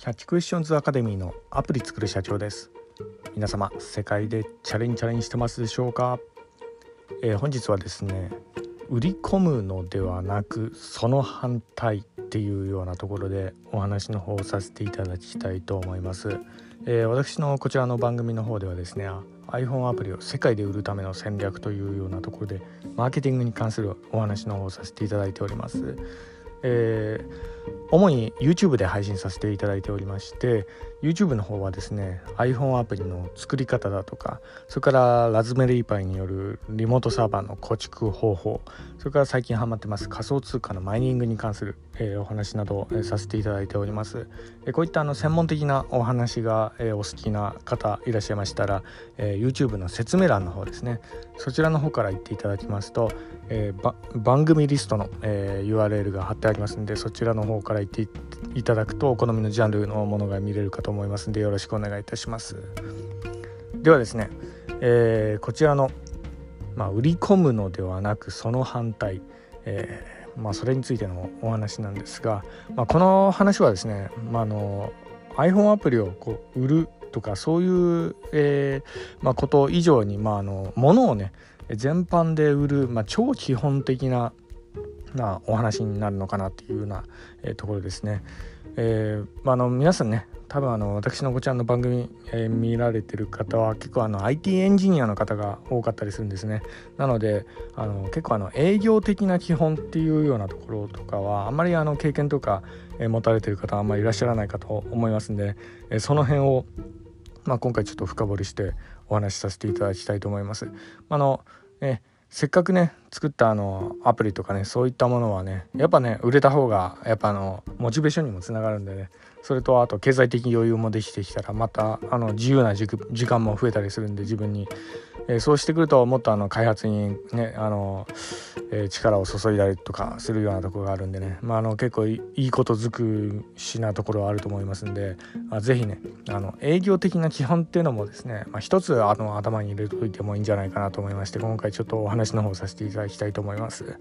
キャッチクエスチョンズアカデミーのアプリ作る社長です。皆様世界でチャレンジチャレンジしてますでしょうか、えー、本日はですね売り込むのではなくその反対っていうようなところでお話の方をさせていただきたいと思います、えー、私のこちらの番組の方ではですね iPhone アプリを世界で売るための戦略というようなところでマーケティングに関するお話の方をさせていただいております。えー、主に YouTube で配信させていただいておりまして YouTube の方はですね iPhone アプリの作り方だとかそれからラズベリーパイによるリモートサーバーの構築方法それから最近ハマってます仮想通貨のマイニングに関する、えー、お話などを、えー、させていただいております、えー、こういったあの専門的なお話が、えー、お好きな方いらっしゃいましたら、えー、YouTube の説明欄の方ですねそちらの方から言っていただきますと、えー、番組リストの、えー、URL が貼ってありますんでそちらの方から言っていただくとお好みのジャンルのものが見れるかと思いますんでよろしくお願いいたします。ではですね、えー、こちらの、まあ、売り込むのではなくその反対、え、まあ、それについてのお話なんですが、まあ、この話はですね、まあ、の iPhone アプリをこう売るとかそういう、えまあ、こと以上に、まあ、あの物をね全般で売る、まあ、超基本的ななお話になるのかなっていうような、えー、ところですね。えーまあ、の皆さんね多分あの私のこちらの番組、えー、見られてる方は結構あの IT エンジニアの方が多かったりするんですねなのであの結構あの営業的な基本っていうようなところとかはあんまりあの経験とか、えー、持たれてる方はあんまりいらっしゃらないかと思いますんで、えー、その辺を、まあ、今回ちょっと深掘りしてお話しさせていただきたいと思います。あのえせっかくね作ったあのアプリとかねそういったものはねやっぱね売れた方がやっぱあのモチベーションにもつながるんでねそれとあと経済的余裕もできてきたらまたあの自由な時間も増えたりするんで自分にえー、そうしてくるともっとあの開発にねあの、えー、力を注いだりとかするようなところがあるんでね、まあ、あの結構いいことづくしなところはあると思いますんで、まあ、ぜひねあの営業的な基本っていうのもですね、まあ、一つあの頭に入れておいてもいいんじゃないかなと思いまして今回ちょっとお話の方させていただきたいと思います。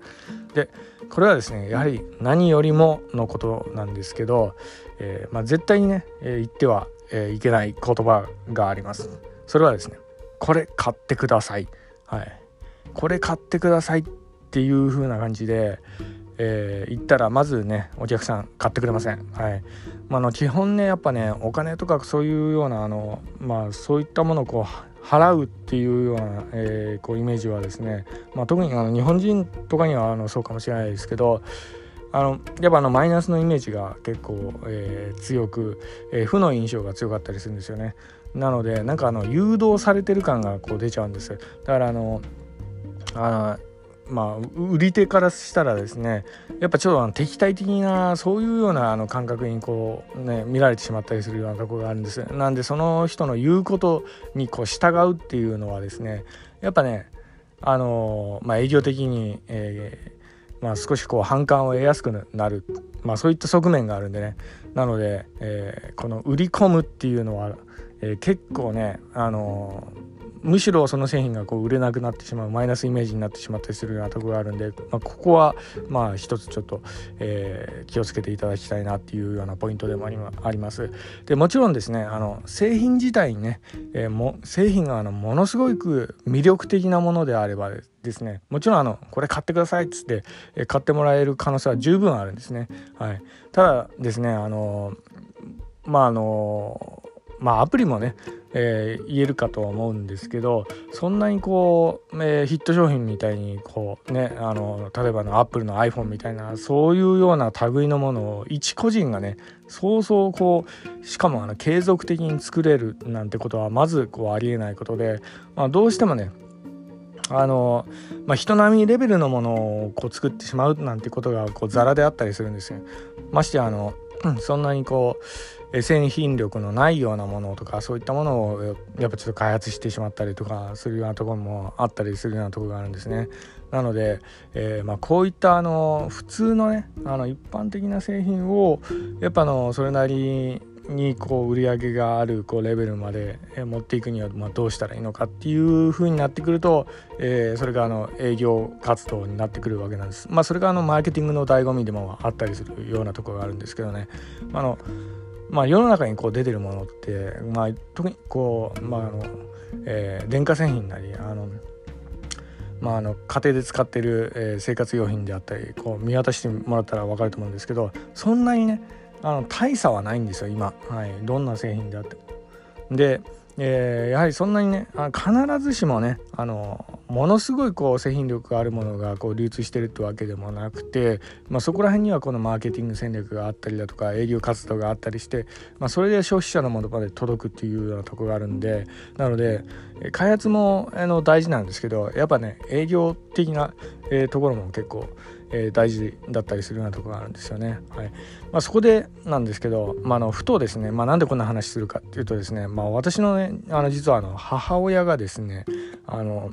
でこれはですねやはり何よりものことなんですけど、えーまあ、絶対にね、えー、言っては、えー、いけない言葉があります。それはですねこれ買ってください、はい、これ買ってくださいっていう風な感じで、えー、言ったらまずねお客さん買ってくれません。はいまあ、の基本ねやっぱねお金とかそういうようなあの、まあ、そういったものをこう払うっていうような、えー、こうイメージはですね、まあ、特にあの日本人とかにはあのそうかもしれないですけどあのやっぱあのマイナスのイメージが結構、えー、強く、えー、負の印象が強かったりするんですよね。なのでなんかあの誘導されてる感がこう出ちゃうんですだからあのあのまあ売り手からしたらですねやっぱちょっとあの敵対的なそういうようなあの感覚にこうね見られてしまったりするようなところがあるんですなんでその人の言うことにこう従うっていうのはですねやっぱねあのまあ営業的に、えー、まあ、少しこう反感を得やすくなる、まあ、そういった側面があるんでね。なので、えー、この売り込むっていうのはえー、結構ね、あのー、むしろその製品がこう売れなくなってしまうマイナスイメージになってしまったりするようなところがあるんで、まあ、ここはまあ一つちょっと、えー、気をつけていただきたいなっていうようなポイントでもあります。でもちろんですねあの製品自体にね、えー、も製品があのものすごく魅力的なものであればですねもちろんあのこれ買ってくださいっつって、えー、買ってもらえる可能性は十分あるんですね。はい、ただですねあのまああのまあアプリもね、えー、言えるかとは思うんですけどそんなにこう、えー、ヒット商品みたいにこうねあの例えばのアップルの iPhone みたいなそういうような類のものを一個人がねそうそうこうしかもあの継続的に作れるなんてことはまずこうありえないことで、まあ、どうしてもねあの、まあ、人並みレベルのものをこう作ってしまうなんてことがこうザラであったりするんですよ。ましてあの、そんなにこう製品力のないようなものとかそういったものをやっぱちょっと開発してしまったりとかするようなところもあったりするようなところがあるんですね。なので、えー、まあ、こういったあの普通のねあの一般的な製品をやっぱのそれなりにこう売り上げがあるこうレベルまで持っていくにはまどうしたらいいのかっていう風になってくると、え、それがあの営業活動になってくるわけなんです。まあ、それがあのマーケティングの醍醐味でもあったりするようなところがあるんですけどね。あのまあ、世の中にこう出てるものって、まあ、特にこう、まああのえ、電化製品なりあの、まあ、あの家庭で使ってる、生活用品であったりこう見渡してもらったら分かると思うんですけどそんなにねあの大差はないんですよ今、はい、どんな製品であっても。でえー、やはりそんなにね必ずしもねあのものすごいこう製品力があるものがこう流通してるってわけでもなくて、まあ、そこら辺にはこのマーケティング戦略があったりだとか営業活動があったりして、まあ、それで消費者のものまで届くっていうようなとこがあるんでなので開発もあの大事なんですけどやっぱね営業的な、えー、ところも結構えー、大事だったりするようなところがあるんですよね。はいまあ、そこでなんですけど、まあ、のふとですね、まあ、なんでこんな話するかっていうとですね、まあ、私のねあの実はあの母親がですねあの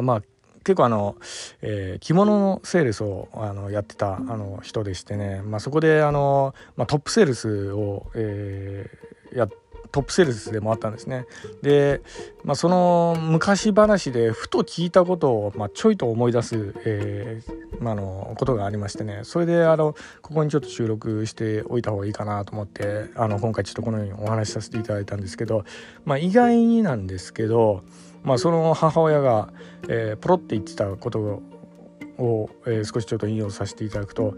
まあ結構あの、えー、着物のセールスをあのやってたあの人でしてね、まあ、そこであの、まあ、トップセールスを、えー、やってトップセールスでもあったんですね。で、まあ、その昔話でふと聞いたことを、まあ、ちょいと思い出す、えーまあのことがありましてねそれであのここにちょっと収録しておいた方がいいかなと思ってあの今回ちょっとこのようにお話しさせていただいたんですけど、まあ、意外になんですけど、まあ、その母親が、えー、ポロって言ってたことを、えー、少しちょっと引用させていただくと、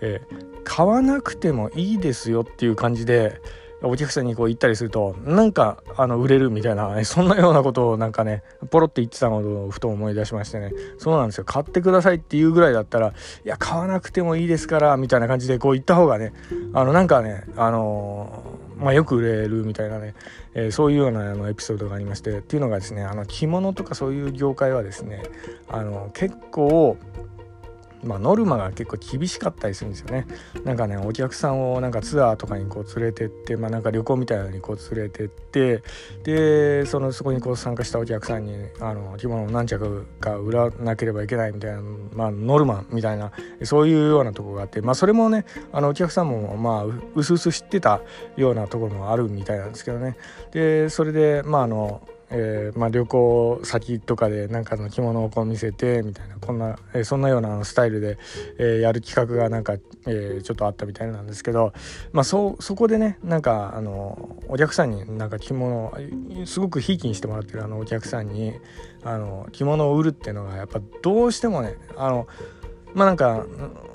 えー、買わなくてもいいですよっていう感じでお客さんにこう言ったりするとなんかあの売れるみたいな そんなようなことをなんかねポロって言ってたのをふと思い出しましてね。そうなんですよ。買ってくださいっていうぐらいだったらいや買わなくてもいいですからみたいな感じでこう言った方がねあのなんかねあの、まあ、よく売れるみたいなね、えー、そういうようなあのエピソードがありましてっていうのがですねあの着物とかそういう業界はですねあの結構まあ、ノルマが結構厳しかったりするんですよね。なんかねお客さんをなんかツアーとかにこう連れてって、まあ、なんか旅行みたいなのにこう連れてってでそのそこにこう参加したお客さんにあの着物を何着か売らなければいけないみたいな、まあ、ノルマみたいなそういうようなとこがあって、まあ、それもねあのお客さんもまあうすうす知ってたようなところもあるみたいなんですけどねでそれでまああのえー、まあ、旅行先とかでなんかの着物をこう見せてみたいなこんな、えー、そんなようなスタイルで、えー、やる企画がなんか、えちょっとあったみたいなんですけど、まあ、そそこでねなんかあのお客さんになんか着物すごくひいきにしてもらってるあのお客さんにあの着物を売るっていうのがやっぱどうしてもねあのまあなんか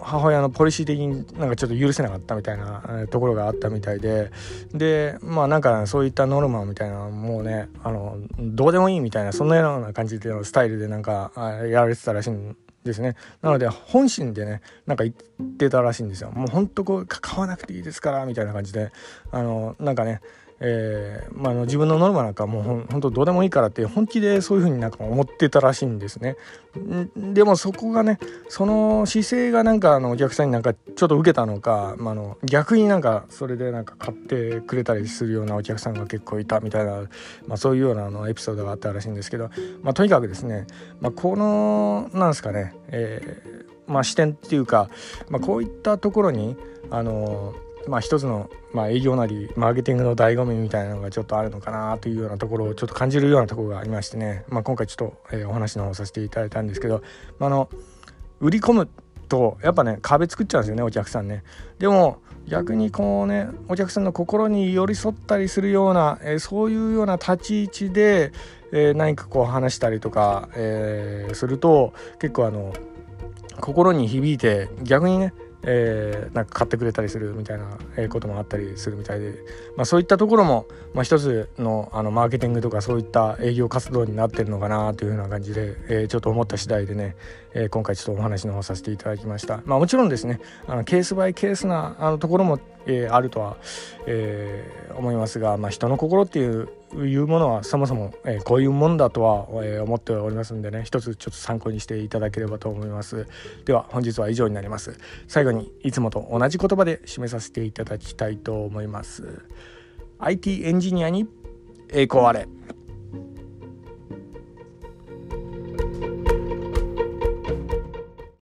母親のポリシー的になんかちょっと許せなかったみたいなところがあったみたいで。でまあなんかそういったノルマみたいなもうねあのどうでもいいみたいなそんなような感じでのスタイルでなんかやられてたらしいんですね。なので本心でねなんか言ってたらしいんですよ。もうほんとこう買わなくていいですからみたいな感じで。あのなんかねえーまあ、の自分のノルマなんかもうほん本当どうでもいいからって本気でそういうふうになんか思ってたらしいんですね。でもそこがねその姿勢がなんかあのお客さんになんかちょっと受けたのか、まあ、の逆になんかそれでなんか買ってくれたりするようなお客さんが結構いたみたいな、まあ、そういうようなあのエピソードがあったらしいんですけど、まあ、とにかくですね、まあ、このなんですかね、えーまあ、視点っていうか、まあ、こういったところにあのまあ、一つの、まあ、営業なりマーケティングの醍醐味みたいなのがちょっとあるのかなというようなところをちょっと感じるようなところがありましてね、まあ、今回ちょっと、えー、お話の方させていただいたんですけど、まあ、の売り込むとやっぱね壁作っちゃうんですよねお客さんね。でも逆にこうねお客さんの心に寄り添ったりするような、えー、そういうような立ち位置で、えー、何かこう話したりとか、えー、すると結構あの心に響いて逆にねえー、なんか買ってくれたりするみたいなこともあったりするみたいで、まあ、そういったところも、まあ、一つのあのマーケティングとかそういった営業活動になってるのかなというような感じで、えー、ちょっと思った次第でね、えー、今回ちょっとお話の方させていただきました。まあ、もちろんですねあのケースバイケースなあのところも、えー、あるとは、えー、思いますが、まあ、人の心っていういうものはそもそも、えー、こういうもんだとは、えー、思っておりますんでね一つちょっと参考にしていただければと思います。では本日は以上になります。最後にいつもと同じ言葉で締めさせていただきたいと思います。IT エンジニアに栄光あれ。